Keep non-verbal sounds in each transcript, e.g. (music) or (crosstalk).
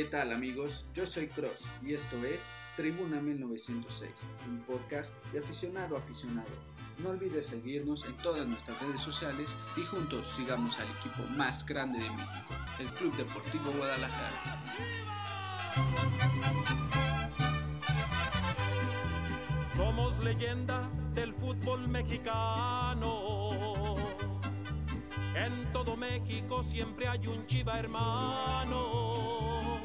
¿Qué tal amigos? Yo soy Cross y esto es Tribuna 1906, un podcast de aficionado a aficionado. No olvides seguirnos en todas nuestras redes sociales y juntos sigamos al equipo más grande de México, el Club Deportivo Guadalajara. Somos leyenda del fútbol mexicano. En todo México siempre hay un chiva hermano.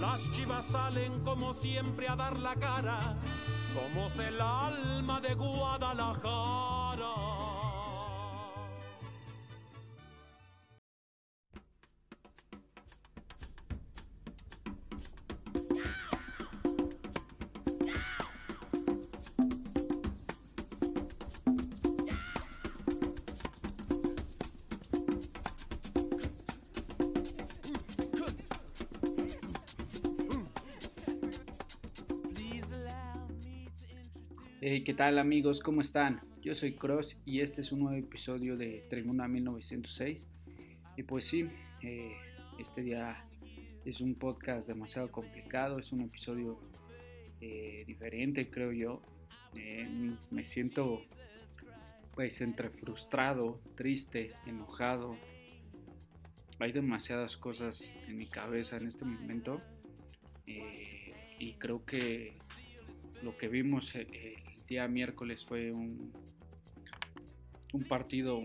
Las chivas salen como siempre a dar la cara. Somos el alma de Guadalajara. ¿Qué tal amigos? ¿Cómo están? Yo soy Cross y este es un nuevo episodio de Tribuna 1906. Y pues sí, eh, este día es un podcast demasiado complicado, es un episodio eh, diferente creo yo. Eh, me siento pues entre frustrado, triste, enojado. Hay demasiadas cosas en mi cabeza en este momento y creo que lo que vimos día miércoles fue un, un partido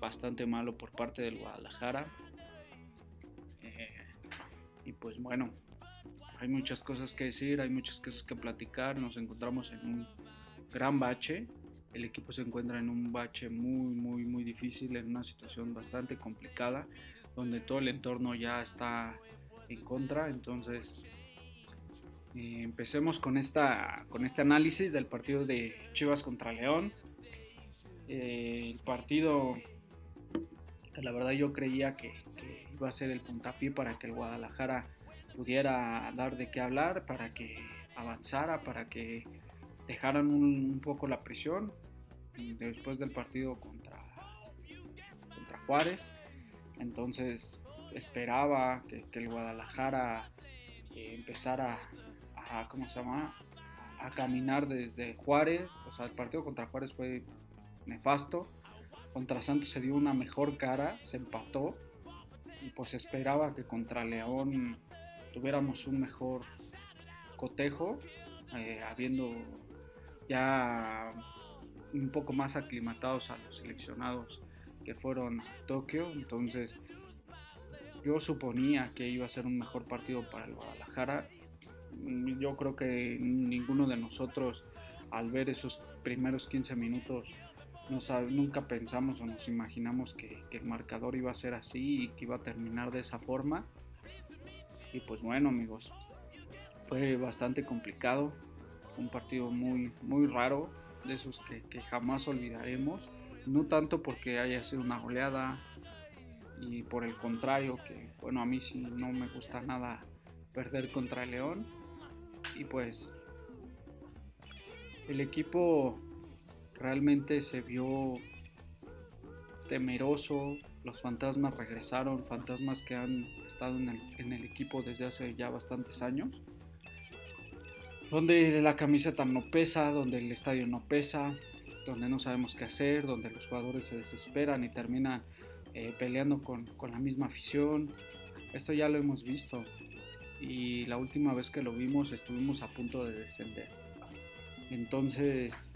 bastante malo por parte del Guadalajara. Eh, y pues bueno, hay muchas cosas que decir, hay muchas cosas que platicar. Nos encontramos en un gran bache. El equipo se encuentra en un bache muy, muy, muy difícil, en una situación bastante complicada, donde todo el entorno ya está en contra. Entonces, eh, empecemos con, esta, con este análisis del partido de Chivas contra León. Eh, el partido, la verdad yo creía que, iba a ser el puntapié para que el Guadalajara pudiera dar de qué hablar, para que avanzara, para que dejaran un, poco la presión después del partido contra, contra Juárez. Entonces esperaba que, el Guadalajara eh, empezara a, ¿cómo se llama? A caminar desde Juárez, o sea, el partido contra Juárez fue nefasto, contra Santos se dio una mejor cara, se empató, y pues esperaba que contra León tuviéramos un mejor cotejo, eh, habiendo ya un poco más aclimatados a los seleccionados que fueron a Tokio, entonces yo suponía que iba a ser un mejor partido para el Guadalajara yo creo que ninguno de nosotros al ver esos primeros 15 minutos no nunca pensamos o nos imaginamos que, el marcador iba a ser así y que iba a terminar de esa forma. Y pues bueno amigos, fue bastante complicado, un partido muy, muy raro, de esos que, que jamás olvidaremos, no tanto porque haya sido una goleada y por el contrario, que bueno, a mí sí no me gusta nada perder contra el León, y pues el equipo realmente se vio temeroso, los fantasmas regresaron, fantasmas que han estado en el, equipo desde hace ya bastantes años, donde la camiseta no pesa, donde el estadio no pesa, donde no sabemos qué hacer, donde los jugadores se desesperan y terminan eh, peleando con, con la misma afición. Esto ya lo hemos visto y la última vez que lo vimos estuvimos a punto de descender. Entonces,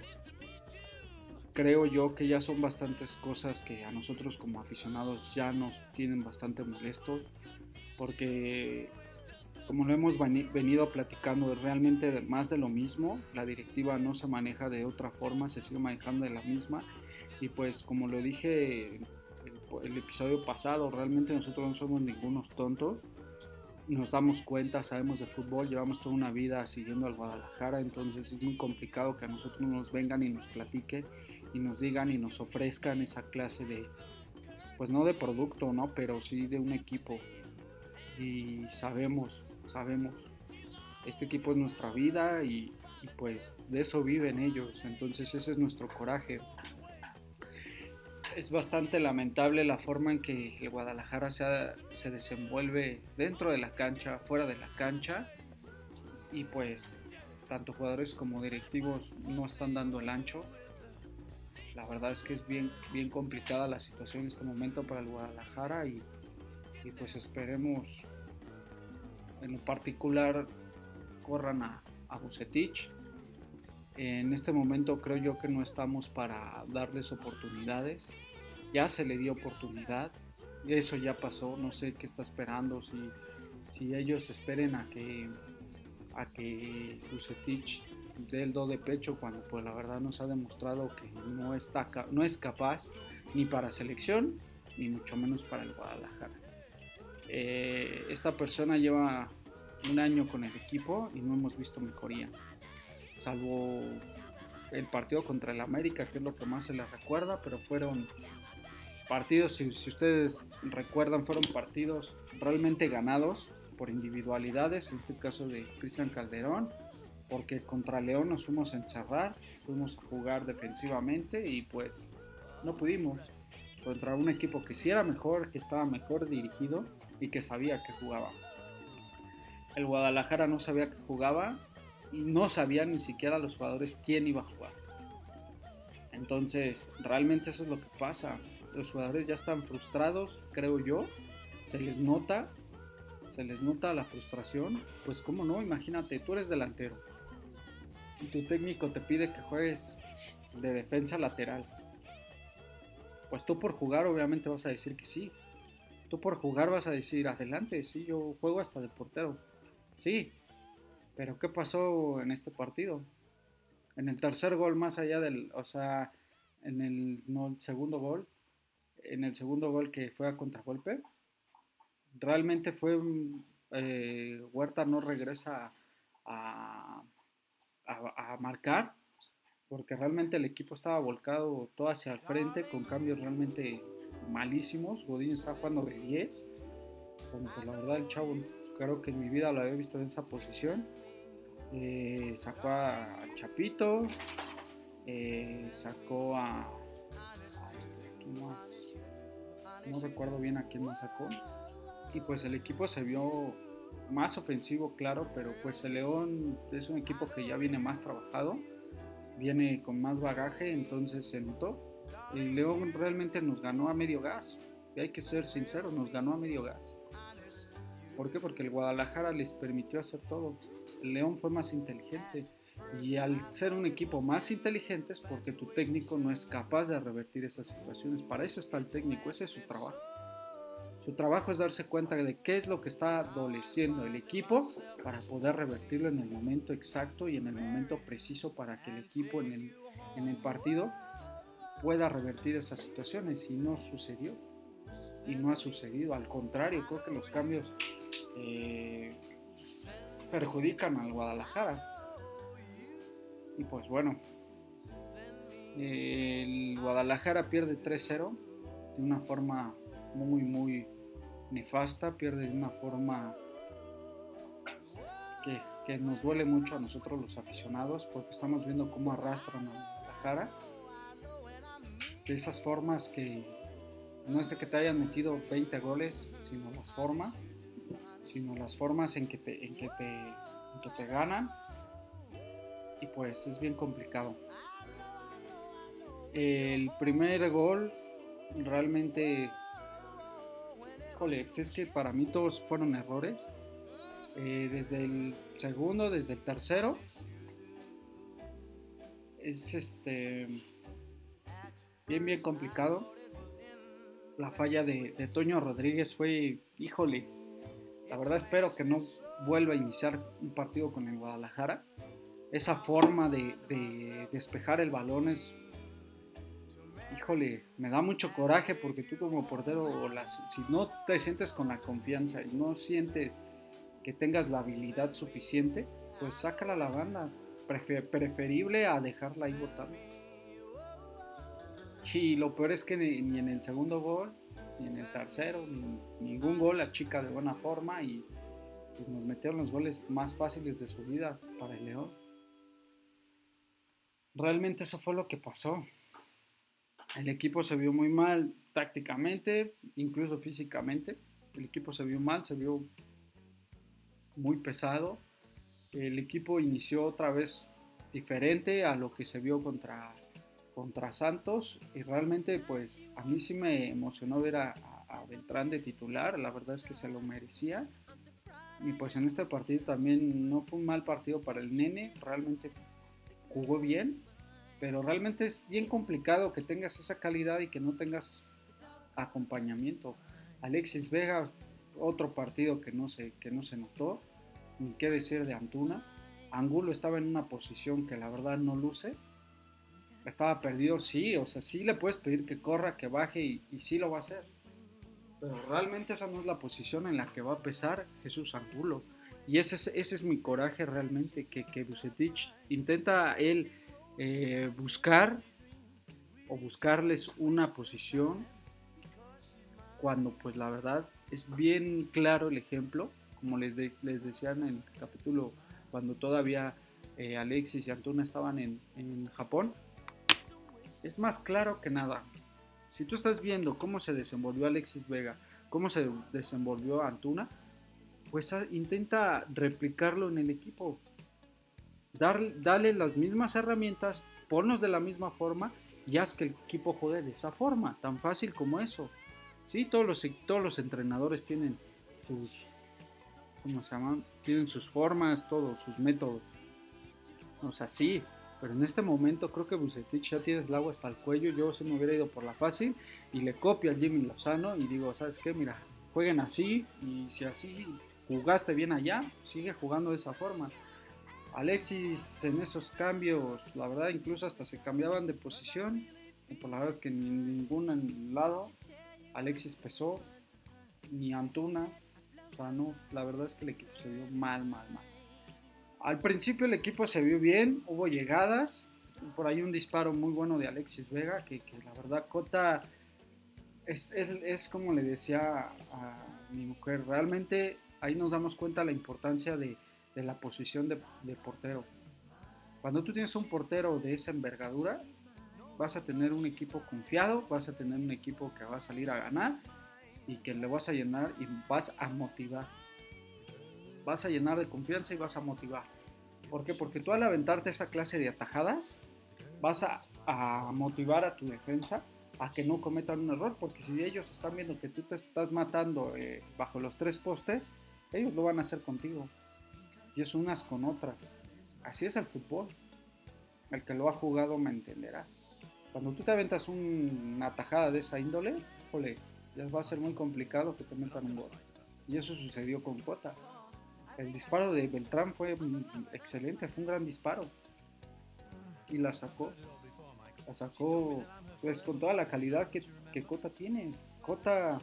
creo yo que ya son bastantes cosas que a nosotros como aficionados ya nos tienen bastante molestos, porque como lo hemos venido platicando, realmente más de lo mismo, la directiva no se maneja de otra forma, se sigue manejando de la misma, y pues como lo dije el, el episodio pasado, realmente nosotros no somos ningunos tontos, nos damos cuenta, sabemos de fútbol, llevamos toda una vida siguiendo al Guadalajara, entonces es muy complicado que a nosotros nos vengan y nos platiquen y nos digan y nos ofrezcan esa clase de, pues no de producto, ¿no? Pero sí de un equipo. Y sabemos, sabemos, este equipo es nuestra vida y, y pues de eso viven ellos, entonces ese es nuestro coraje. Es bastante lamentable la forma en que el Guadalajara se, se desenvuelve dentro de la cancha, fuera de la cancha. Y pues tanto jugadores como directivos no están dando el ancho. La verdad es que es bien, bien complicada la situación en este momento para el Guadalajara y, y pues esperemos en lo particular corran a, a Bucetich. En este momento creo yo que no estamos para darles oportunidades. Ya se le dio oportunidad. Eso ya pasó. No sé qué está esperando. Si, si ellos esperen a que a que Bucetich dé el do de pecho cuando pues la verdad nos ha demostrado que no, está, no es capaz ni para selección ni mucho menos para el Guadalajara. Eh, esta persona lleva un año con el equipo y no hemos visto mejoría, salvo el partido contra el América, que es lo que más se le recuerda, pero fueron partidos, si, ustedes recuerdan, fueron partidos realmente ganados por individualidades, en este caso de Cristian Calderón, porque contra León nos fuimos a encerrar, fuimos a jugar defensivamente y pues no pudimos. Contra un equipo que sí era mejor, que estaba mejor dirigido y que sabía que jugaba. El Guadalajara no sabía que jugaba y no sabía ni siquiera los jugadores quién iba a jugar. Entonces, realmente eso es lo que pasa. Los jugadores ya están frustrados, creo yo. Se les nota se les nota la frustración, pues cómo no, imagínate, tú eres delantero y tu técnico te pide que juegues de defensa lateral. Pues tú por jugar obviamente vas a decir que sí. Tú por jugar vas a decir, adelante, sí, yo juego hasta de portero. Sí, pero ¿qué pasó en este partido? En el tercer gol, más allá del, o sea, en el, no, el segundo gol, en el segundo gol que fue a contragolpe, realmente fue, eh, Huerta no regresa a, a, marcar, porque realmente el equipo estaba volcado todo hacia el frente con cambios realmente malísimos. Godín está jugando de 10. Bueno, pues la verdad el chavo creo que en mi vida lo había visto en esa posición. Eh, sacó a Chapito, eh, sacó a, este, No recuerdo bien a quién más sacó y pues el equipo se vio más ofensivo, claro, pero pues el León es un equipo que ya viene más trabajado, viene con más bagaje, entonces se notó. El León realmente nos ganó a medio gas, y hay que ser sinceros, nos ganó a medio gas. ¿Por qué? Porque el Guadalajara les permitió hacer todo. El León fue más inteligente. Y al ser un equipo más inteligente es porque tu técnico no es capaz de revertir esas situaciones. Para eso está el técnico, ese es su trabajo. Su trabajo es darse cuenta de qué es lo que está adoleciendo el equipo para poder revertirlo en el momento exacto y en el momento preciso para que el equipo en el, en el partido pueda revertir esas situaciones y no sucedió y no ha sucedido al contrario creo que los cambios eh, perjudican al Guadalajara y pues bueno el Guadalajara pierde 3-0 de una forma muy, muy nefasta, pierde de una forma que, nos duele mucho a nosotros los aficionados, porque estamos viendo cómo arrastran a Guadalajara. De esas formas que no es que te hayan metido 20 goles, sino las formas, sino las formas en que te, en que te ganan. Y pues es bien complicado. El primer gol realmente es que para mí todos fueron errores. Eh, desde el segundo, desde el tercero. Es este. Bien, bien complicado. La falla de, Toño Rodríguez fue, híjole, la verdad espero que no vuelva a iniciar un partido con el Guadalajara. Esa forma de, de despejar el balón es híjole, me da mucho coraje porque tú como portero, si no te sientes con la confianza y no sientes que tengas la habilidad suficiente, pues sácala a la banda. preferible a dejarla ahí botada. Y lo peor es que ni, en el segundo gol, ni en el tercero, ningún gol la chica de buena forma y pues, nos metieron los goles más fáciles de su vida para el León. Realmente eso fue lo que pasó El equipo se vio muy mal tácticamente, incluso físicamente. El equipo se vio mal, se vio muy pesado. El equipo inició otra vez diferente a lo que se vio contra, contra Santos y realmente pues a mí sí me emocionó ver a, a Beltrán de titular, la verdad es que se lo merecía. Y pues en este partido también no fue un mal partido para el nene, realmente jugó bien, pero realmente es bien complicado que tengas esa calidad y que no tengas acompañamiento. Alexis Vega, otro partido que no se, que no se notó, ni qué decir de Antuna. Angulo estaba en una posición que la verdad no luce. Estaba perdido, sí, o sea, sí le puedes pedir que corra, que baje y, y sí lo va a hacer. Pero realmente esa no es la posición en la que va a pesar Jesús Angulo. Y ese es, ese es mi coraje realmente, que, que Bucetich intenta él eh, buscar o buscarles una posición cuando pues la verdad es bien claro el ejemplo, como les, les decía en el capítulo cuando todavía eh, Alexis y Antuna estaban en, en Japón, es más claro que nada. Si tú estás viendo cómo se desenvolvió Alexis Vega, cómo se desenvolvió Antuna, pues intenta replicarlo en el equipo. Dar, dale las mismas herramientas, ponlos de la misma forma y haz que el equipo juegue de esa forma, tan fácil como eso. Sí, todos los, todos los entrenadores tienen sus, ¿cómo se llaman? Tienen sus formas, todos sus métodos. O sea, sí, pero en este momento creo que Bucetich ya tienes el agua hasta el cuello. Yo se me hubiera ido por la fácil y le copio a Jimmy Lozano y digo, ¿sabes qué? Mira, jueguen así y si así jugaste bien allá, sigue jugando de esa forma. Alexis en esos cambios, la verdad incluso hasta se cambiaban de posición. Y por la verdad es que ni en ningún lado Alexis pesó, ni Antuna. O sea, no, la verdad es que el equipo se vio mal, mal, mal. Al principio el equipo se vio bien, hubo llegadas, por ahí un disparo muy bueno de Alexis Vega, que, que la verdad Cota es, es, es, como le decía a mi mujer, realmente ahí nos damos cuenta la importancia de, de la posición de, portero. Cuando tú tienes un portero de esa envergadura, vas a tener un equipo confiado, vas a tener un equipo que va a salir a ganar y que le vas a llenar y vas a motivar. Vas a llenar de confianza y vas a motivar. ¿Por qué? Porque tú al aventarte esa clase de atajadas, vas a, a motivar a tu defensa a que no cometan un error, porque si ellos están viendo que tú te estás matando eh, bajo los tres postes, ellos lo van a hacer contigo. Y es unas con otras. Así es el fútbol. El que lo ha jugado me entenderá. Cuando tú te aventas un, una tajada de esa índole, jole, ya va a ser muy complicado que te metan un gol. Y eso sucedió con Cota. El disparo de Beltrán fue excelente, fue un gran disparo. Y la sacó. La sacó pues con toda la calidad que, que Cota tiene. Cota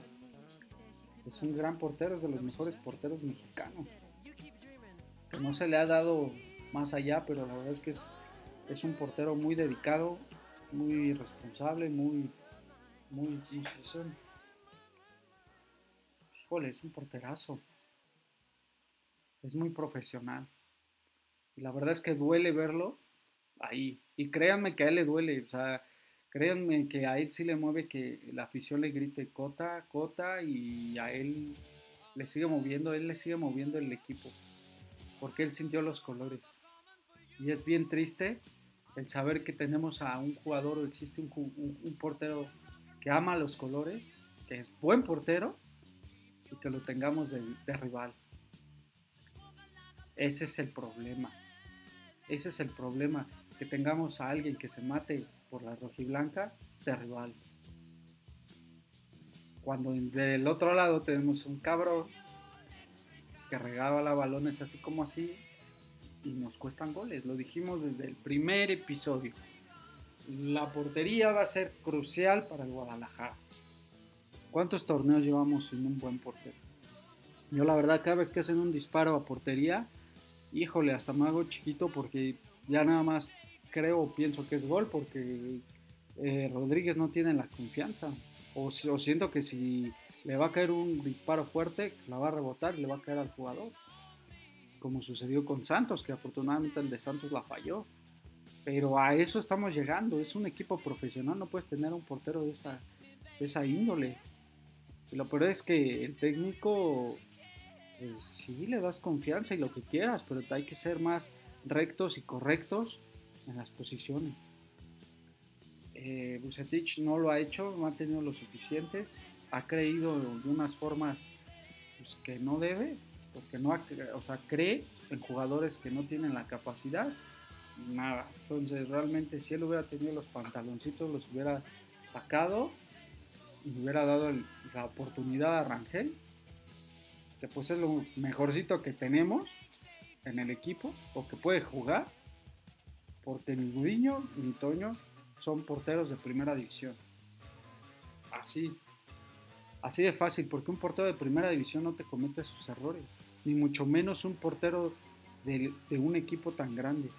es un gran portero, es de los mejores porteros mexicanos. No se le ha dado más allá, pero la verdad es que es, un portero muy dedicado, muy responsable, muy, muy, híjole, es un porterazo. Es muy profesional. Y la verdad es que duele verlo ahí. Y créanme que a él le duele. O sea, créanme que a él sí le mueve que la afición le grite cota, cota y a él le sigue moviendo, él le sigue moviendo el equipo. Porque él sintió los colores. Y es bien triste el saber que tenemos a un jugador o existe un, portero que ama los colores, que es buen portero y que lo tengamos de, de rival. Ese es el problema. Ese es el problema. Que tengamos a alguien que se mate por la rojiblanca de rival. Cuando del otro lado tenemos un cabrón que regaba la balones así como así y nos cuestan goles. Lo dijimos desde el primer episodio. La portería va a ser crucial para el Guadalajara. ¿Cuántos torneos llevamos sin un buen portero? Yo la verdad cada vez que hacen un disparo a portería, híjole, hasta me hago chiquito porque ya nada más creo pienso que es gol porque eh, Rodríguez no tiene la confianza. O, o, siento que si le va a caer un disparo fuerte, la va a rebotar y le va a caer al jugador. Como sucedió con Santos, que afortunadamente el de Santos la falló. Pero a eso estamos llegando. Es un equipo profesional, no puedes tener un portero de esa, de esa índole. Y lo peor es que el técnico, pues sí, le das confianza y lo que quieras, pero hay que ser más rectos y correctos en las posiciones. Eh, no lo ha hecho, no ha tenido lo suficientes, ha creído de unas formas pues, que no debe, porque no o sea, cree en jugadores que no tienen la capacidad, nada. Entonces realmente si él hubiera tenido los pantaloncitos, los hubiera sacado y hubiera dado la oportunidad a Rangel, que pues es lo mejorcito que tenemos en el equipo, o que puede jugar, porque ni Gudiño ni Toño son porteros de primera división. Así, así de fácil, porque un portero de primera división no te comete sus errores, ni mucho menos un portero de, un equipo tan grande.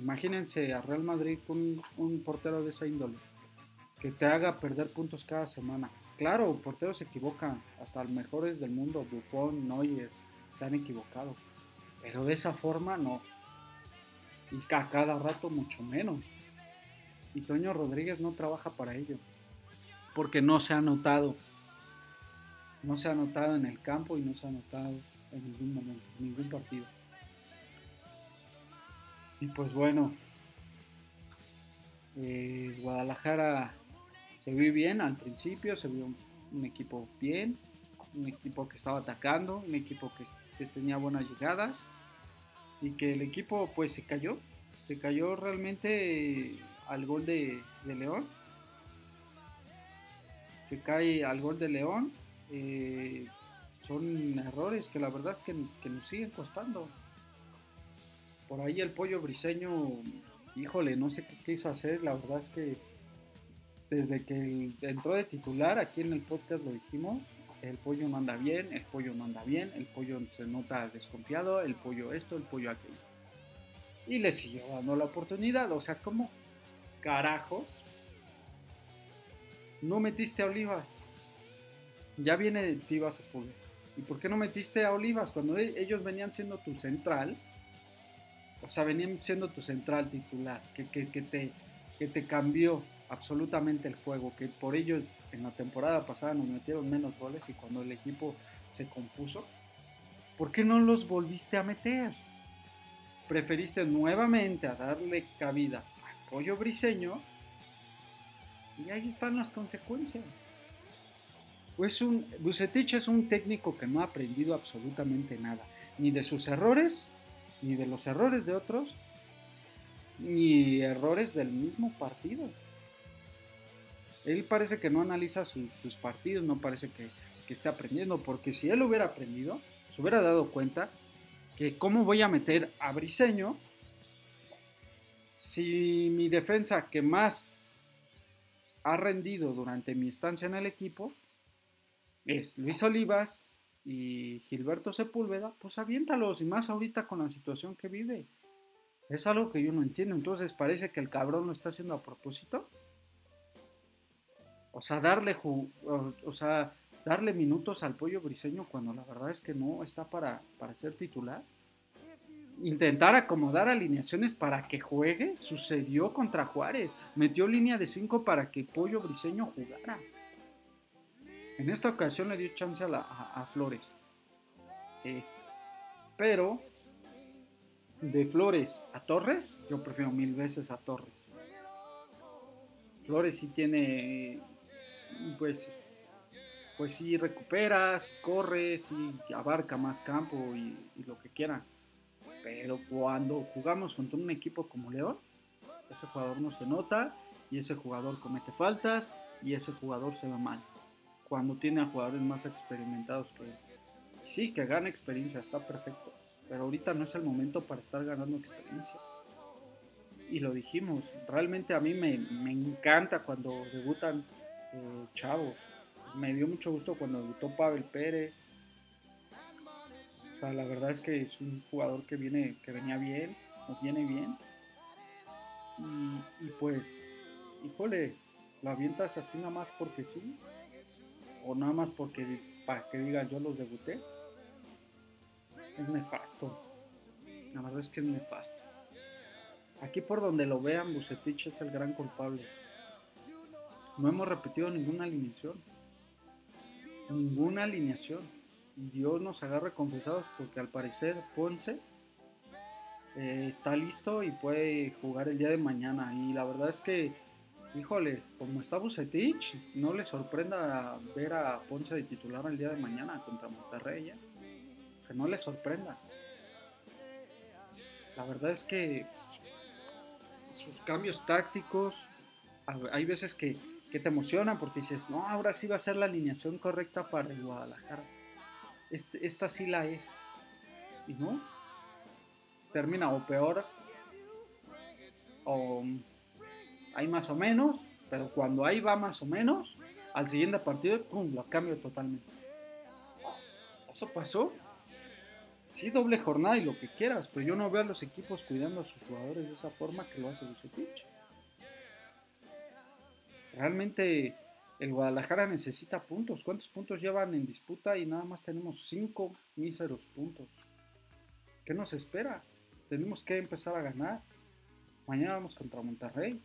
Imagínense a Real Madrid con un, portero de esa índole, que te haga perder puntos cada semana. Claro, porteros se equivocan, hasta los mejores del mundo, Buffon, Neuer, se han equivocado, pero de esa forma no. Y a cada rato mucho menos. Y Toño Rodríguez no trabaja para ello, porque no se ha notado. No se ha notado en el campo y no se ha notado en ningún momento, en ningún partido. Y pues bueno, eh, Guadalajara se vio bien al principio, se vio un, equipo bien, un equipo que estaba atacando, un equipo que, que, tenía buenas llegadas y que el equipo pues se cayó, se cayó realmente al gol de, León. Se cae al gol de León. Eh, son errores que la verdad es que, nos siguen costando. Por ahí el pollo briseño, híjole, no sé qué quiso hacer. La verdad es que desde que entró de titular, aquí en el podcast lo dijimos, el pollo no anda bien, el pollo no anda bien, el pollo se nota desconfiado, el pollo esto, el pollo aquello. Y le siguió dando la oportunidad, o sea, ¿cómo, carajos no metiste a Olivas? Ya viene Tivas ¿Y por qué no metiste a Olivas? Cuando e-, ellos venían siendo tu central, o sea, venían siendo tu central titular, que, que, te, que te cambió absolutamente el juego, que por ellos en la temporada pasada nos metieron menos goles y cuando el equipo se compuso, ¿por qué no los volviste a meter? Preferiste nuevamente a darle cabida pollo briseño. Y ahí están las consecuencias. Pues un, Bucetich es un técnico que no ha aprendido absolutamente nada, ni de sus errores, ni de los errores de otros, ni errores del mismo partido. Él parece que no analiza sus, partidos, no parece que, que esté aprendiendo, porque si él hubiera aprendido, se hubiera dado cuenta que cómo voy a meter a Briseño si mi defensa que más ha rendido durante mi estancia en el equipo es Luis Olivas y Gilberto Sepúlveda, pues aviéntalos y más ahorita con la situación que vive. Es algo que yo no entiendo. Entonces parece que el cabrón lo está haciendo a propósito. O sea, darle, o, sea, darle minutos al pollo briseño cuando la verdad es que no está para, para ser titular intentar acomodar alineaciones para que juegue, sucedió contra Juárez. Metió línea de 5 para que Pollo Briseño jugara. En esta ocasión le dio chance a, Flores. Sí. Pero de Flores a Torres, yo prefiero mil veces a Torres. Flores sí tiene, pues, pues sí recupera, sí corre, sí abarca más campo y, y lo que quiera pero cuando jugamos contra un equipo como León, ese jugador no se nota y ese jugador comete faltas y ese jugador se va mal. Cuando tiene a jugadores más experimentados que él. sí, que gana experiencia, está perfecto. Pero ahorita no es el momento para estar ganando experiencia. Y lo dijimos, realmente a mí me, encanta cuando debutan chavos. Me dio mucho gusto cuando debutó Pavel Pérez, la verdad es que es un jugador que viene, que venía bien, o viene bien. Y, pues, híjole, lo avientas así nada más porque sí. O nada más porque para que digan yo los debuté. Es nefasto. La verdad es que es nefasto. Aquí por donde lo vean, Bucetich es el gran culpable. No hemos repetido ninguna alineación. Ninguna alineación. Dios nos agarre confesados porque al parecer Ponce eh, está listo y puede jugar el día de mañana. Y la verdad es que, híjole, como está Bucetich, no le sorprenda ver a Ponce de titular el día de mañana contra Monterrey. ¿eh? Que no le sorprenda. La verdad es que sus cambios tácticos, hay veces que, te emocionan porque dices, no, ahora sí va a ser la alineación correcta para el Guadalajara. Este, esta sí la es. Y no, termina o peor, o hay más o menos, pero cuando ahí va más o menos, al siguiente partido, ¡pum!, lo cambio totalmente. Eso pasó. Sí, doble jornada y lo que quieras, pero yo no veo a los equipos cuidando a sus jugadores de esa forma que lo hace Bucetich. Realmente el Guadalajara necesita puntos. ¿Cuántos puntos llevan en disputa? Y nada más tenemos cinco míseros puntos. ¿Qué nos espera? tenemos que empezar a ganar. Mañana vamos contra Monterrey.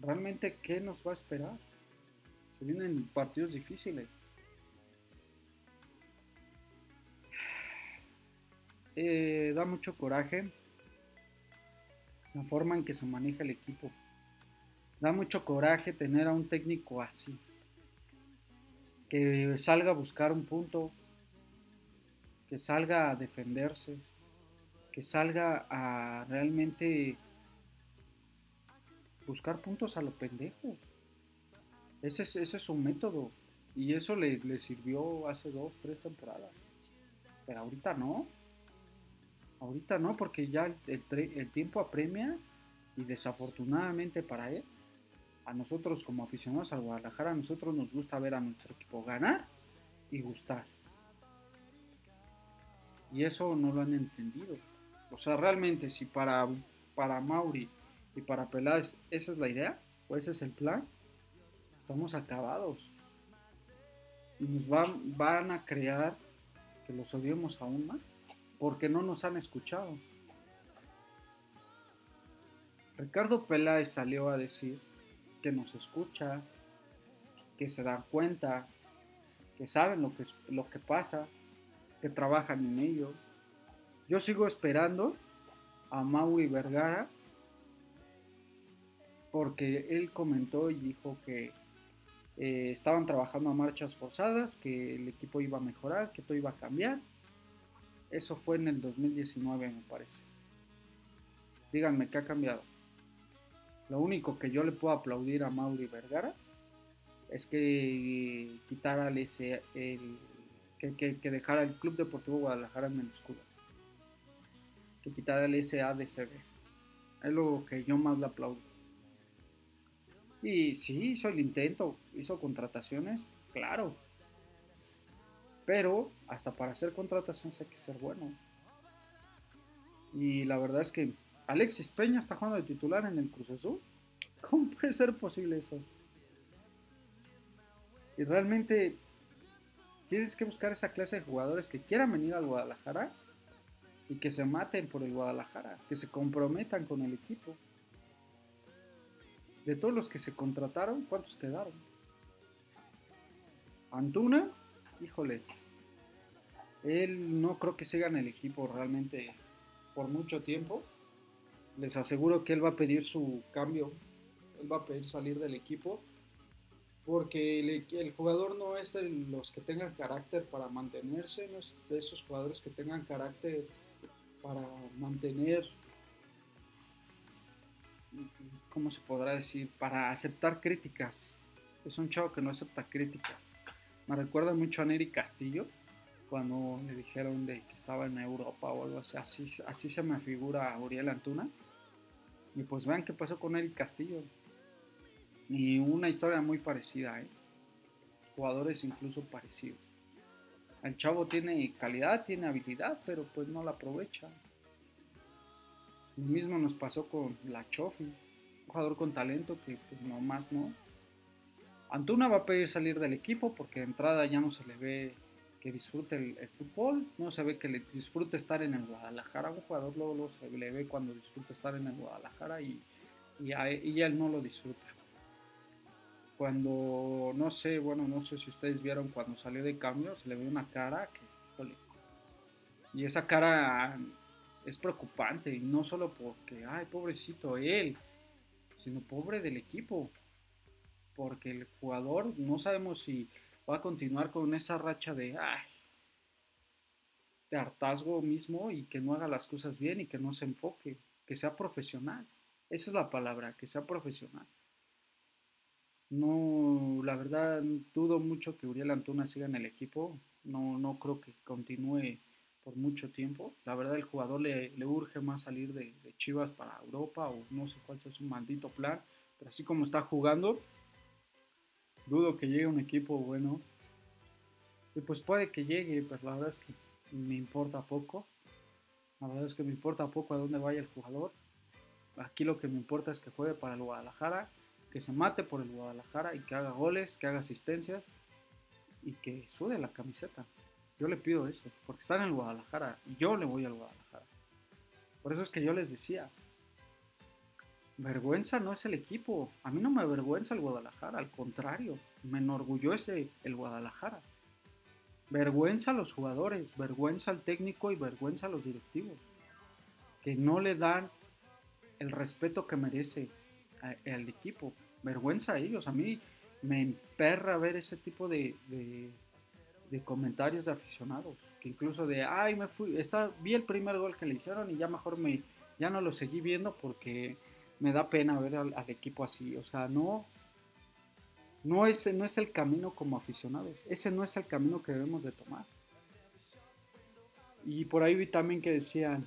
Realmente, ¿qué nos va a esperar? Se vienen partidos difíciles. Eh, da mucho coraje la forma en que se maneja el equipo. Da mucho coraje tener a un técnico así. Que salga a buscar un punto, que salga a defenderse, que salga a realmente buscar puntos a lo pendejo. Ese es, ese es su método. Y eso le, sirvió hace dos, tres temporadas. Pero ahorita no. Ahorita no, porque ya el, el, tiempo apremia y desafortunadamente para él, a nosotros como aficionados al Guadalajara, a nosotros nos gusta ver a nuestro equipo ganar y gustar. Y eso no lo han entendido. O sea, realmente si para, para Mauri y para Peláez esa es la idea, o ese es el plan, estamos acabados. Y nos van, van a crear que los odiemos aún más, porque no nos han escuchado. Ricardo Peláez salió a decir nos escucha, que se dan cuenta, que saben lo que, lo que pasa, que trabajan en ello. Yo sigo esperando a Maui Vergara porque él comentó y dijo que eh, estaban trabajando a marchas forzadas, que el equipo iba a mejorar, que todo iba a cambiar. Eso fue en el 2019 me parece. Díganme qué ha cambiado. Lo único que yo le puedo aplaudir a Mauri Vergara es que quitara el, que, dejara el Club Deportivo Guadalajara en escudo. Que quitara el SADCB. Es lo que yo más le aplaudo. Y sí, hizo el intento, hizo contrataciones, claro. Pero hasta para hacer contrataciones hay que ser bueno. Y la verdad es que Alexis Peña está jugando de titular en el Cruz Azul. (laughs) ¿Cómo puede ser posible eso? Y realmente Tienes que buscar esa clase de jugadores que quieran venir al Guadalajara y que se maten por el Guadalajara, que se comprometan con el equipo. De todos los que se contrataron, ¿cuántos quedaron? Antuna, híjole, él no creo que siga en el equipo realmente por mucho tiempo. Les aseguro que él va a pedir su cambio, él va a pedir salir del equipo porque el, jugador no es de los que tengan carácter para mantenerse, no es de esos jugadores que tengan carácter para mantener, ¿cómo se podrá decir? Para aceptar críticas. Es un chavo que no acepta críticas. Me recuerda mucho a Neri Castillo, cuando le dijeron de que estaba en Europa o algo así. Así, así se me figura a Uriel Antuna. Y pues vean qué pasó con Neri Castillo y una historia muy parecida, ¿eh? Jugadores incluso parecidos. El chavo tiene calidad, tiene habilidad, pero pues no la aprovecha. Lo mismo nos pasó con la Chofi, un jugador con talento que pues no más no. Antuna va a pedir salir del equipo porque de entrada ya no se le ve que disfrute el, fútbol, no se ve que le disfrute estar en el Guadalajara. Un jugador luego, se le ve cuando disfruta estar en el Guadalajara y, y, él no lo disfruta. Cuando, no sé, bueno, no sé si ustedes vieron cuando salió de cambio, se le ve una cara que, y esa cara es preocupante, y no solo porque, ay, pobrecito él, sino pobre del equipo. Porque el jugador no sabemos si va a continuar con esa racha de, ay, de hartazgo mismo y que no haga las cosas bien y que no se enfoque, que sea profesional. Esa es la palabra, que sea profesional. No, la verdad, dudo mucho que Uriel Antuna siga en el equipo. No, no creo que continúe por mucho tiempo. La verdad, el jugador le, urge más salir de, de, Chivas para Europa o no sé cuál sea su maldito plan. Pero así como está jugando, dudo que llegue un equipo bueno. Y pues puede que llegue, pero la verdad es que me importa poco. La verdad es que me importa poco a dónde vaya el jugador. Aquí lo que me importa es que juegue para el Guadalajara, que se mate por el Guadalajara y que haga goles, que haga asistencias y que sude la camiseta. Yo le pido eso, porque está en el Guadalajara y yo le voy al Guadalajara. Por eso es que yo les decía, vergüenza no es el equipo. A mí no me avergüenza el Guadalajara, al contrario, me enorgullece el Guadalajara. Vergüenza a los jugadores, vergüenza al técnico y vergüenza a los directivos, que no le dan el respeto que merece al equipo. Vergüenza a ellos. A mí me emperra ver ese tipo de, de, comentarios de aficionados. Que incluso de, ay, me fui, está, vi el primer gol que le hicieron y ya mejor me, ya no lo seguí viendo porque me da pena ver al, equipo así. O sea, no, no es, no es el camino como aficionados. Ese no es el camino que debemos de tomar. Y por ahí vi también que decían,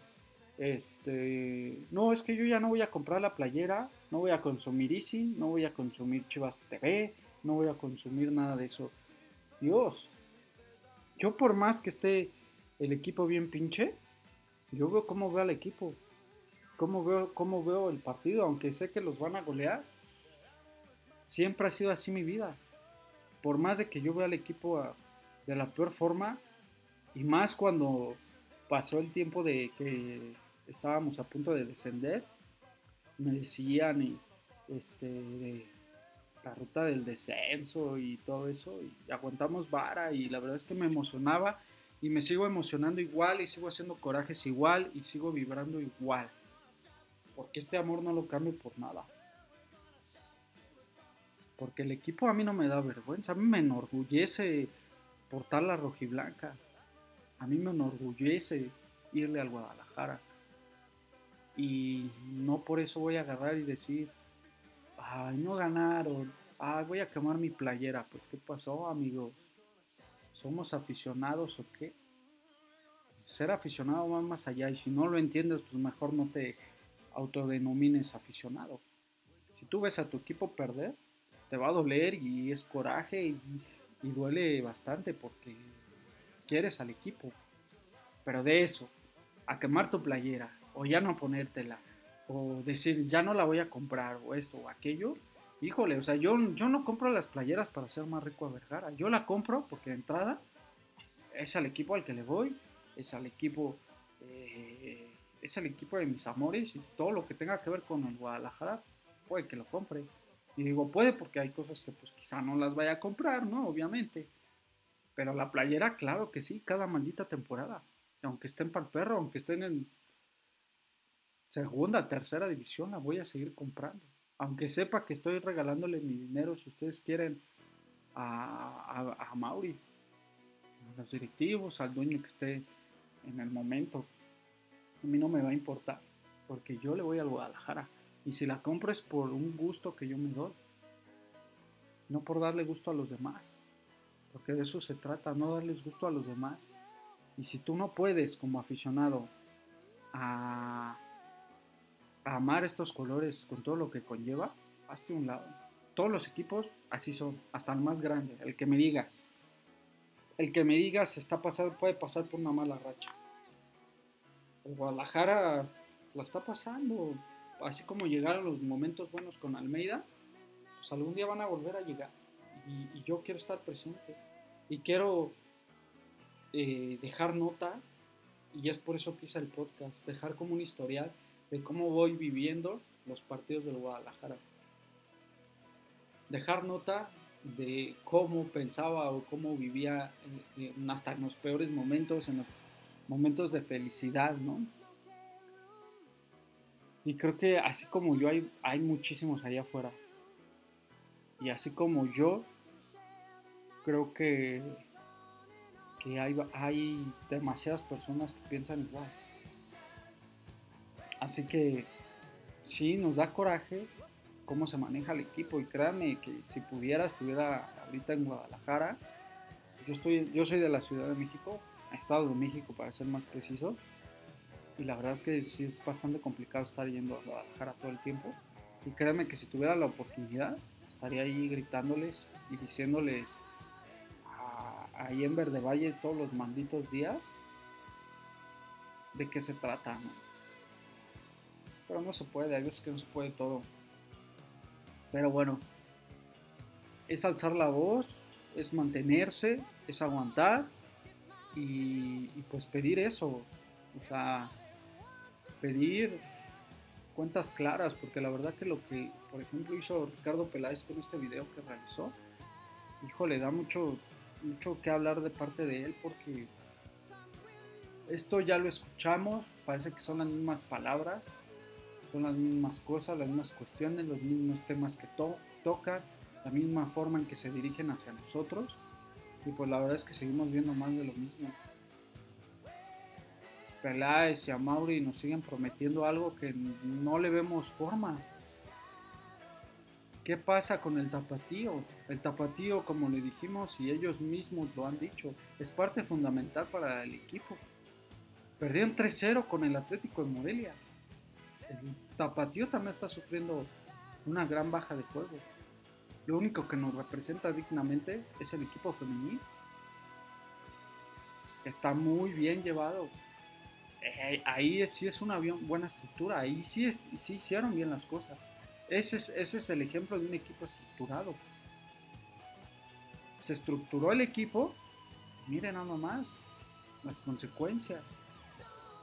este, no, es que yo ya no voy a comprar la playera, no voy a consumir Easy, no voy a consumir Chivas TV, no voy a consumir nada de eso. Dios, yo por más que esté el equipo bien pinche, yo veo cómo veo al equipo cómo veo, cómo veo el partido, aunque sé que los van a golear. Siempre ha sido así mi vida. Por más de que yo vea al equipo de la peor forma, y más cuando pasó el tiempo de que estábamos a punto de descender, me decían y, este, la ruta del descenso y todo eso, y aguantamos vara, y la verdad es que me emocionaba y me sigo emocionando igual y sigo haciendo corajes igual y sigo vibrando igual porque este amor no lo cambio por nada. Porque el equipo a mí no me da vergüenza, a mí me enorgullece portar la rojiblanca. A mí me enorgullece irle al Guadalajara. Y no por eso voy a agarrar y decir, ay, no ganaron, ay, voy a quemar mi playera. Pues, ¿qué pasó, amigos? ¿Somos aficionados o qué? Ser aficionado va más allá y si no lo entiendes, pues mejor no te autodenomines aficionado. Si tú ves a tu equipo perder, te va a doler y es coraje y, duele bastante porque quieres al equipo. Pero de eso, a quemar tu playera o ya no ponértela o decir ya no la voy a comprar o esto o aquello, híjole, o sea, yo, yo no compro las playeras para ser más rico a Vergara. Yo la compro porque de entrada es al equipo al que le voy, es al equipo eh, es el equipo de mis amores y todo lo que tenga que ver con el Guadalajara, puede que lo compre. Y digo, puede porque hay cosas que pues quizá no las vaya a comprar, ¿no? Obviamente. Pero la playera, claro que sí, cada maldita temporada. Aunque estén para el perro, aunque estén en segunda, tercera división, la voy a seguir comprando. Aunque sepa que estoy regalándole mi dinero, si ustedes quieren, a, a, a Mauri, a los directivos, al dueño que esté en el momento a mí no me va a importar, porque yo le voy al Guadalajara. Y si la compro es por un gusto que yo me doy, no por darle gusto a los demás, porque de eso se trata, no darles gusto a los demás. Y si tú no puedes como aficionado a, amar estos colores con todo lo que conlleva, hazte un lado. Todos los equipos así son, hasta el más grande, el que me digas. El que me digas está pasando, puede pasar por una mala racha el Guadalajara la está pasando. Así como llegaron los momentos buenos con Almeida, pues algún día van a volver a llegar. Y, yo quiero estar presente. Y quiero eh, dejar nota, y es por eso que hice el podcast, dejar como un historial de cómo voy viviendo los partidos del Guadalajara. Dejar nota de cómo pensaba o cómo vivía hasta en los peores momentos, en los momentos de felicidad, ¿no? Y creo que así como yo hay, hay muchísimos allá afuera. Y así como yo, creo que, que hay, hay demasiadas personas que piensan igual. Así que sí, nos da coraje cómo se maneja el equipo y créanme que si pudiera estuviera ahorita en Guadalajara. Yo, estoy, yo soy de la Ciudad de México, Estado de México para ser más precisos. Y la verdad es que sí es bastante complicado estar yendo a Guadalajara todo el tiempo. Y créanme que si tuviera la oportunidad, estaría ahí gritándoles y diciéndoles ahí en Verde Valle todos los malditos días de qué se trata, ¿no? Pero no se puede, hay veces que no se puede todo. Pero bueno, es alzar la voz, es mantenerse, es aguantar y, pues pedir eso. O sea, pedir cuentas claras, porque la verdad que lo que, por ejemplo, hizo Ricardo Peláez con este video que realizó, hijo, le da mucho, mucho que hablar de parte de él, porque esto ya lo escuchamos, parece que son las mismas palabras, son las mismas cosas, las mismas cuestiones, los mismos temas que tocan, la misma forma en que se dirigen hacia nosotros, y pues la verdad es que seguimos viendo más de lo mismo. Peláez y a Mauri nos siguen prometiendo algo que no le vemos forma. ¿Qué pasa con el tapatío? El tapatío, como le dijimos y ellos mismos lo han dicho, es parte fundamental para el equipo. Perdieron 3-0 con el Atlético de Morelia. El tapatío también está sufriendo una gran baja de juego. Lo único que nos representa dignamente es el equipo femenino. Está muy bien llevado. Eh, ahí sí es una buena estructura, ahí sí, sí hicieron bien las cosas. Ese es, ese es el ejemplo de un equipo estructurado. Se estructuró el equipo, miren nada más las consecuencias.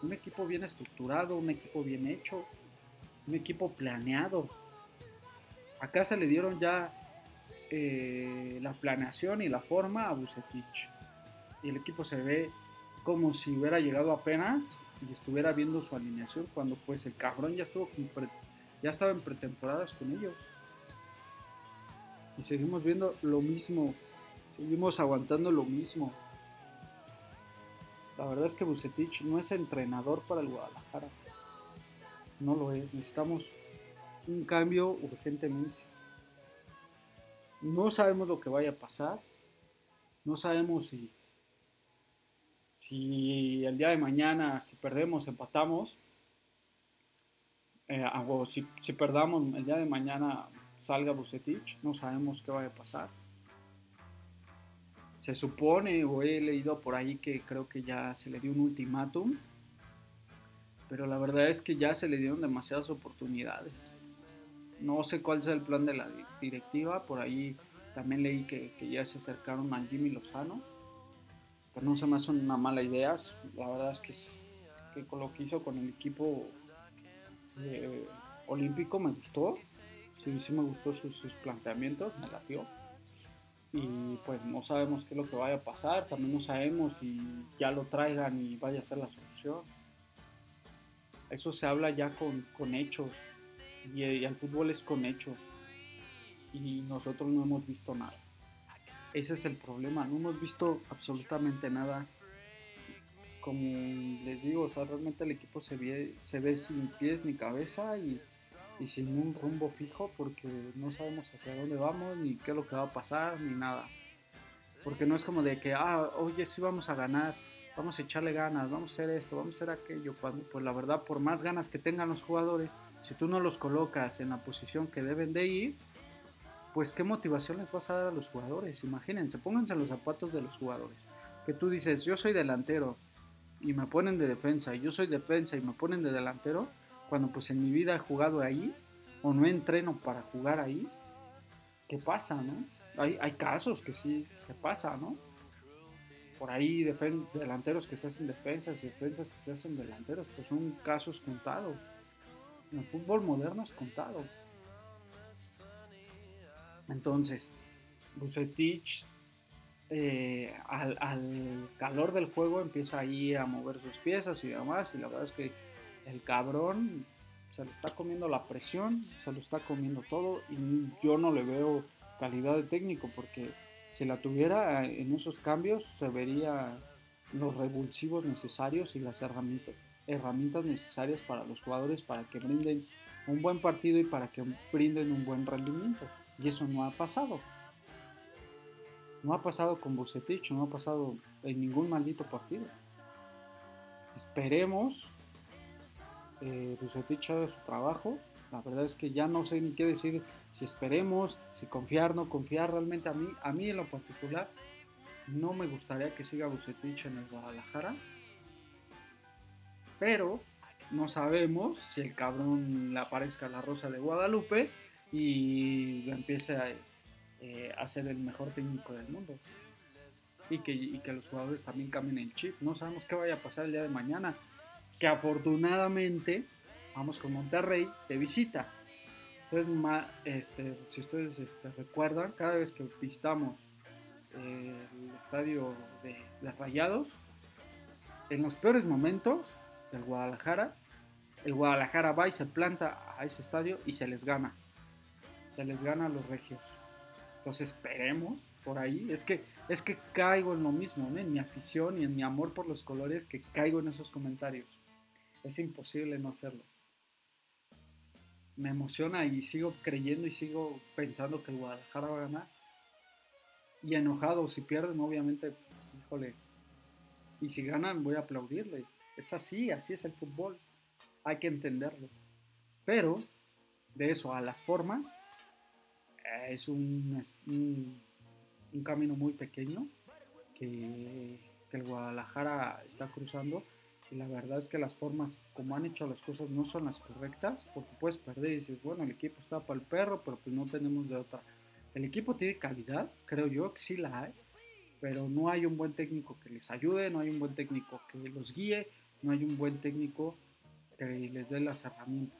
Un equipo bien estructurado, un equipo bien hecho, un equipo planeado. Acá se le dieron ya eh, la planeación y la forma a Bucetich. Y el equipo se ve como si hubiera llegado apenas y estuviera viendo su alineación cuando pues el cabrón ya estuvo ya estaba en pretemporadas con ellos. Y seguimos viendo lo mismo, seguimos aguantando lo mismo. La verdad es que Bucetich no es entrenador para el Guadalajara. No lo es, necesitamos un cambio urgentemente. No sabemos lo que vaya a pasar. No sabemos si si el día de mañana, si perdemos, empatamos, eh, o si, si, perdamos el día de mañana salga Bucetich, no sabemos qué va a pasar. Se supone, o he leído por ahí que creo que ya se le dio un ultimátum, pero la verdad es que ya se le dieron demasiadas oportunidades. No sé cuál sea el plan de la directiva, por ahí también leí que, que ya se acercaron a Jimmy Lozano no se me hace una mala idea. La verdad es que, que con lo que hizo con el equipo eh, olímpico me gustó. Sí, sí me gustó sus, planteamientos, me latió. Y pues no sabemos qué es lo que vaya a pasar, también no sabemos si ya lo traigan y vaya a ser la solución. Eso se habla ya con, con hechos y el fútbol es con hechos y nosotros no hemos visto nada. Ese es el problema, no hemos visto absolutamente nada. Como les digo, o sea, realmente el equipo se ve, se ve sin pies ni cabeza y, sin un rumbo fijo porque no sabemos hacia dónde vamos, ni qué es lo que va a pasar, ni nada. Porque no es como de que, ah, oye, sí vamos a ganar, vamos a echarle ganas, vamos a hacer esto, vamos a hacer aquello. pues la verdad, por más ganas que tengan los jugadores, si tú no los colocas en la posición que deben de ir, pues qué motivación les vas a dar a los jugadores. Imagínense, pónganse en los zapatos de los jugadores. Que tú dices, yo soy delantero y me ponen de defensa, y yo soy defensa y me ponen de delantero, cuando pues en mi vida he jugado ahí, o no entreno para jugar ahí, ¿qué pasa, no? Hay, hay casos que sí, ¿qué pasa, no? por ahí delanteros que se hacen defensas y defensas que se hacen delanteros, pues son casos contados. En el fútbol moderno es contado. Entonces, Bucetich eh, al, al, calor del juego empieza ahí a mover sus piezas y demás, y la verdad es que el cabrón se lo está comiendo la presión, se lo está comiendo todo, y yo no le veo calidad de técnico, porque si la tuviera en esos cambios se vería los revulsivos necesarios y las herramientas, herramientas necesarias para los jugadores para que brinden un buen partido y para que brinden un buen rendimiento. Y eso no ha pasado. No ha pasado con Bucetich, no ha pasado en ningún maldito partido. Esperemos eh, Bucetich haga su trabajo. La verdad es que ya no sé ni qué decir, si esperemos, si confiar, no confiar. Realmente a mí, a mí en lo particular, no me gustaría que siga Bucetich en el Guadalajara. Pero no sabemos si el cabrón le aparezca la rosa de Guadalupe y empiece a eh, a ser el mejor técnico del mundo. Y que, los jugadores también cambien el chip. No sabemos qué vaya a pasar el día de mañana. Que afortunadamente vamos con Monterrey de visita. este, si ustedes este, recuerdan, cada vez que visitamos eh, el estadio de, de, Rayados, en los peores momentos del Guadalajara, el Guadalajara va y se planta a ese estadio y se les gana. Se les gana a los regios. Entonces esperemos por ahí. Es que, es que caigo en lo mismo, en mi afición y en mi amor por los colores, que caigo en esos comentarios. Es imposible no hacerlo. Me emociona y sigo creyendo y sigo pensando que el Guadalajara va a ganar. Y enojado, si pierden, obviamente, híjole. Y si ganan, voy a aplaudirles. Es así, así es el fútbol. Hay que entenderlo. Pero, de eso a las formas, es un, un, camino muy pequeño que, el Guadalajara está cruzando y la verdad es que las formas como han hecho las cosas no son las correctas porque puedes perder y dices, bueno, el equipo está para el perro, pero pues no tenemos de otra. El equipo tiene calidad, creo yo que sí la hay, pero no hay un buen técnico que les ayude, no hay un buen técnico que los guíe, no hay un buen técnico que les dé las herramientas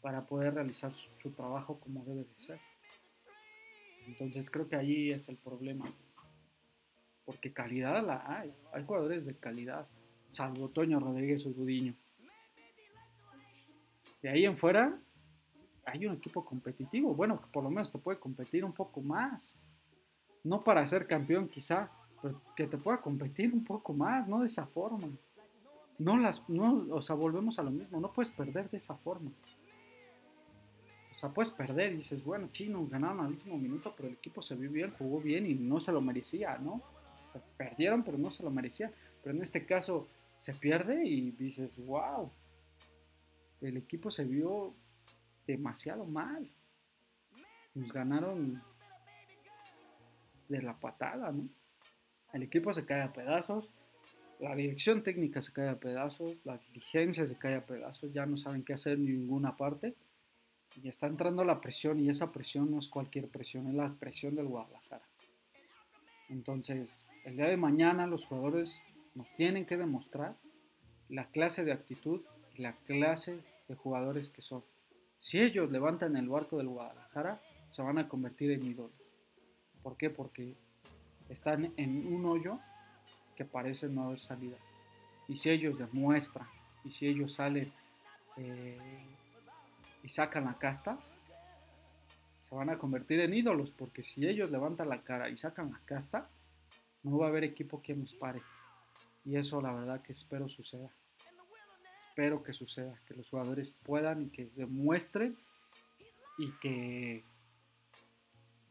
para poder realizar su trabajo como debe de ser. Entonces creo que ahí es el problema. Porque calidad la hay. Hay jugadores de calidad. Salvo Toño Rodríguez o Gudiño. De ahí en fuera hay un equipo competitivo. Bueno, que por lo menos te puede competir un poco más. No para ser campeón quizá, pero que te pueda competir un poco más, no de esa forma. No las, no, o sea, volvemos a lo mismo, no puedes perder de esa forma. O sea, puedes perder y dices, bueno, chino, ganaron al último minuto, pero el equipo se vio bien, jugó bien y no se lo merecía, ¿no? Perdieron, pero no se lo merecía. Pero en este caso se pierde y dices, wow, el equipo se vio demasiado mal. Nos ganaron de la patada, ¿no? El equipo se cae a pedazos, la dirección técnica se cae a pedazos, la dirigencia se cae a pedazos, ya no saben qué hacer en ninguna parte y está entrando la presión y esa presión no es cualquier presión, es la presión del Guadalajara. Entonces, el día de mañana los jugadores nos tienen que demostrar la clase de actitud y la clase de jugadores que son. Si ellos levantan el barco del Guadalajara, se van a convertir en ídolos. ¿Por qué? Porque están en un hoyo que parece no haber salida. Y si ellos demuestran, y si ellos salen eh, y sacan la casta, se van a convertir en ídolos, porque si ellos levantan la cara y sacan la casta, no va a haber equipo que nos pare. Y eso la verdad que espero suceda. Espero que suceda, que los jugadores puedan y que demuestren y que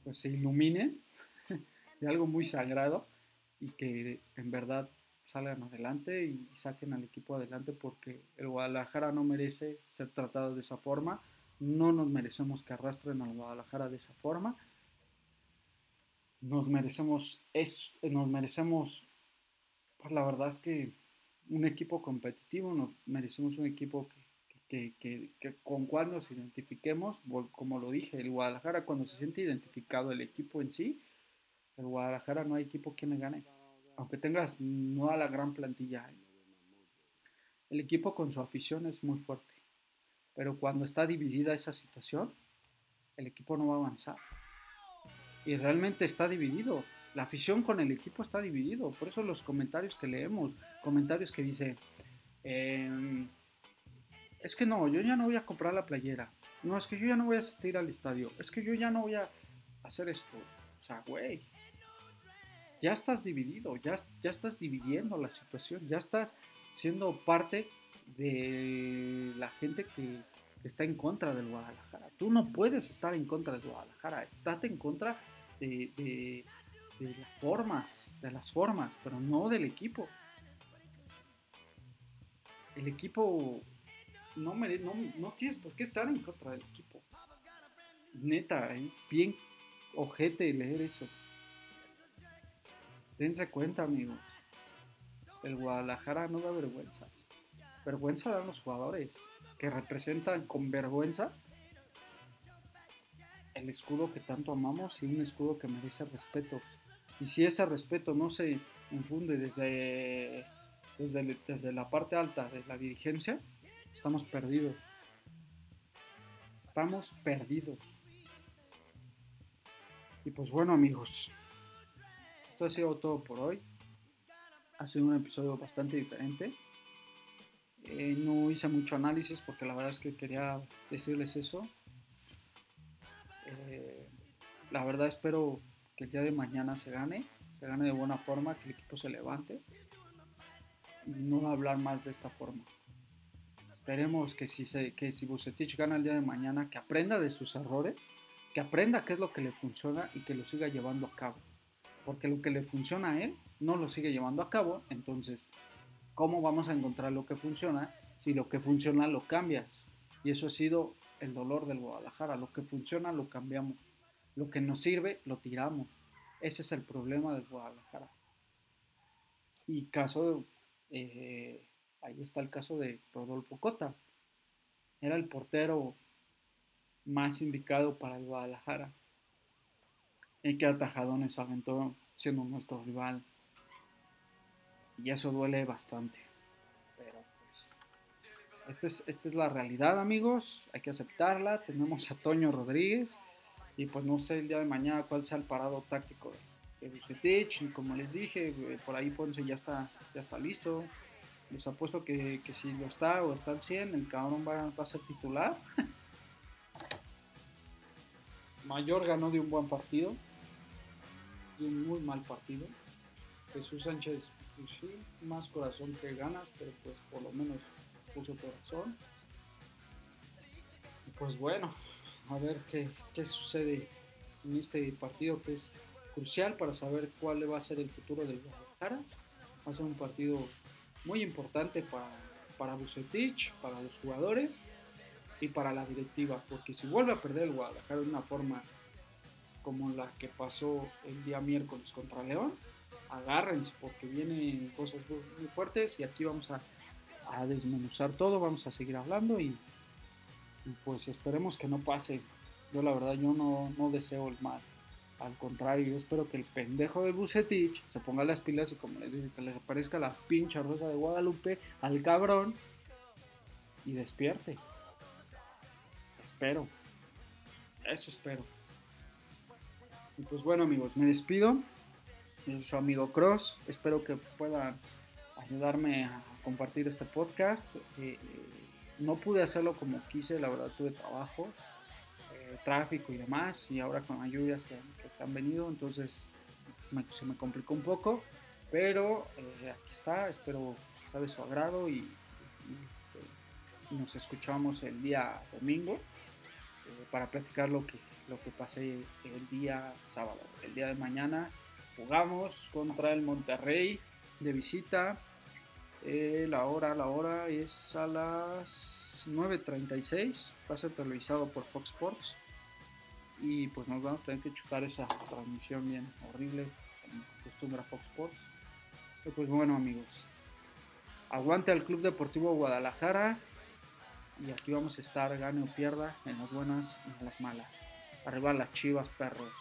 pues, se iluminen (laughs) de algo muy sagrado y que en verdad salgan adelante y saquen al equipo adelante porque el Guadalajara no merece ser tratado de esa forma, no nos merecemos que arrastren al Guadalajara de esa forma, nos merecemos, es, nos merecemos, pues la verdad es que un equipo competitivo, nos merecemos un equipo que, con cual nos identifiquemos, como lo dije, el Guadalajara cuando se siente identificado el equipo en sí, el Guadalajara no hay equipo que le gane aunque tengas no a la gran plantilla, el equipo con su afición es muy fuerte. Pero cuando está dividida esa situación, el equipo no va a avanzar. Y realmente está dividido. La afición con el equipo está dividido. Por eso los comentarios que leemos, comentarios que dice, em, es que no, yo ya no voy a comprar la playera. No, es que yo ya no voy a asistir al estadio. Es que yo ya no voy a hacer esto. O sea, güey, ya estás dividido, ya, ya estás dividiendo la situación, ya estás siendo parte de la gente que, está en contra del Guadalajara. Tú no puedes estar en contra del Guadalajara, estate en contra de, las formas, de las formas, pero no del equipo. El equipo no, no, no tienes por qué estar en contra del equipo. Neta, es bien ojete leer eso. Dense cuenta, amigos. El Guadalajara no da vergüenza. Vergüenza dan los jugadores que representan con vergüenza el escudo que tanto amamos y un escudo que merece respeto. Y si ese respeto no se infunde desde, desde, desde la parte alta de la dirigencia, estamos perdidos. Estamos perdidos. Y pues bueno amigos, esto ha sido todo por hoy ha sido un episodio bastante diferente. Eh, no hice mucho análisis porque la verdad es que quería decirles eso. Eh, la verdad espero que el día de mañana se gane, se gane de buena forma, que el equipo se levante y no hablar más de esta forma. Esperemos que si, se, que si Bucetich gana el día de mañana, que aprenda de sus errores, que aprenda qué es lo que le funciona y que lo siga llevando a cabo. Porque lo que le funciona a él no lo sigue llevando a cabo, entonces, ¿cómo vamos a encontrar lo que funciona si lo que funciona lo cambias? Y eso ha sido el dolor del Guadalajara, lo que funciona lo cambiamos, lo que nos sirve lo tiramos. Ese es el problema del Guadalajara. Y caso, eh, ahí está el caso de Rodolfo Cota. Era el portero más indicado para el Guadalajara. Y que atajadones aventó siendo nuestro rival y eso duele bastante. Pero pues, esta es, esta es la realidad, amigos. Hay que aceptarla. Tenemos a Toño Rodríguez. Y pues no sé el día de mañana cuál sea el parado táctico de Bucetich. Y como les dije, por ahí Ponce ya está, ya está listo. Les apuesto que, que si lo está o está al 100, el cabrón va a ser titular. (laughs) Mayor ganó de un buen partido. Un muy mal partido. Jesús Sánchez pues sí, más corazón que ganas, pero pues por lo menos puso corazón. Pues bueno, a ver qué, qué sucede en este partido que es crucial para saber cuál va a ser el futuro del Guadalajara. Va a ser un partido muy importante para, para Bucetich, para los jugadores y para la directiva, porque si vuelve a perder el Guadalajara de una forma como la que pasó el día miércoles contra León, agárrense porque vienen cosas muy, fuertes y aquí vamos a, desmenuzar todo, vamos a seguir hablando y, pues esperemos que no pase. Yo la verdad yo no, deseo el mal. Al contrario, yo espero que el pendejo de Bucetich se ponga las pilas y como les dije, que le aparezca la pincha rosa de Guadalupe al cabrón y despierte. Espero. Eso espero. Y pues bueno amigos, me despido su amigo Cross. Espero que puedan ayudarme a compartir este podcast. Eh, no pude hacerlo como quise, la verdad tuve trabajo, eh, tráfico y demás, y ahora con las lluvias que, se han venido, entonces se me complicó un poco, pero eh, aquí está, espero sea de su agrado y, este, nos escuchamos el día domingo para platicar lo que, lo que pasé el día sábado. El día de mañana Jugamos contra el Monterrey de visita. Eh, la hora, la hora es a las 9.36. Va a ser televisado por Fox Sports. Y pues nos vamos a tener que chutar esa transmisión bien horrible, como acostumbra Fox Sports. Pues bueno amigos, aguante al Club Deportivo Guadalajara. Y aquí vamos a estar, gane o pierda, en las buenas y en las malas. Arriba las chivas, perros.